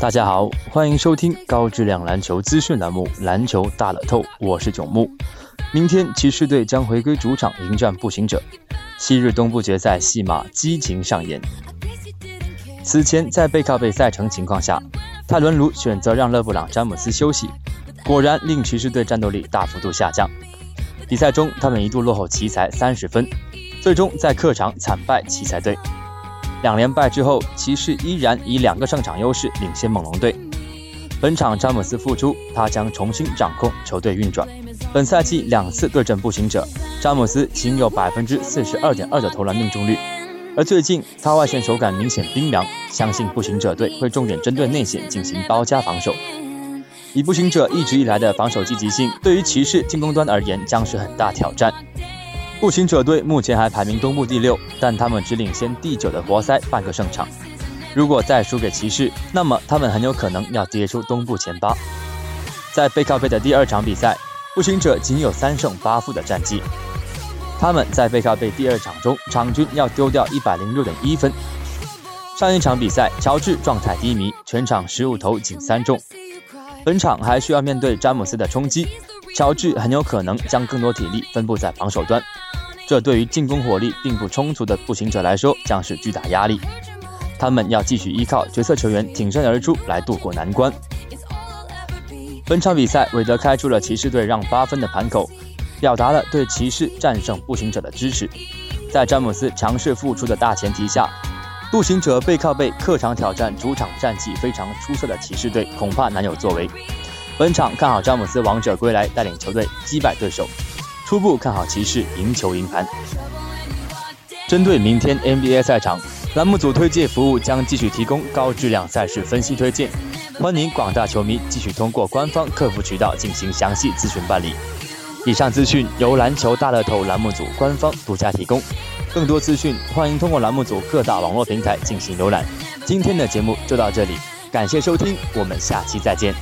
大家好，欢迎收听高质量篮球资讯栏目《篮球大乐透》，我是囧木。明天骑士队将回归主场迎战步行者，昔日东部决赛戏码激情上演。此前在背靠背赛程情况下，泰伦卢选择让勒布朗詹姆斯休息，果然令骑士队战斗力大幅度下降。比赛中，他们一度落后奇才三十分，最终在客场惨败奇才队。两连败之后，骑士依然以两个胜场优势领先猛龙队。本场詹姆斯复出，他将重新掌控球队运转。本赛季两次对阵步行者，詹姆斯仅有百分之四十二点二的投篮命中率。而最近他外线手感明显冰凉，相信步行者队会重点针对内线进行包夹防守。以步行者一直以来的防守积极性，对于骑士进攻端而言将是很大挑战。步行者队目前还排名东部第六，但他们只领先第九的活塞半个胜场。如果再输给骑士，那么他们很有可能要跌出东部前八。在背靠背的第二场比赛，步行者仅有三胜八负的战绩。他们在背靠背第二场中，场均要丢掉一百零六点一分。上一场比赛，乔治状态低迷，全场十五投仅三中。本场还需要面对詹姆斯的冲击，乔治很有可能将更多体力分布在防守端。这对于进攻火力并不充足的步行者来说将是巨大压力，他们要继续依靠角色球员挺身而出来渡过难关。本场比赛，韦德开出了骑士队让八分的盘口，表达了对骑士战胜步行者的支持。在詹姆斯强势复出的大前提下，步行者背靠背客场挑战主场战绩非常出色的骑士队，恐怕难有作为。本场看好詹姆斯王者归来，带领球队击败对手。初步看好骑士赢球赢盘。针对明天 NBA 赛场，栏目组推介服务将继续提供高质量赛事分析推荐，欢迎广大球迷继续通过官方客服渠道进行详细咨询办理。以上资讯由篮球大乐透栏目组官方独家提供，更多资讯欢迎通过栏目组各大网络平台进行浏览。今天的节目就到这里，感谢收听，我们下期再见。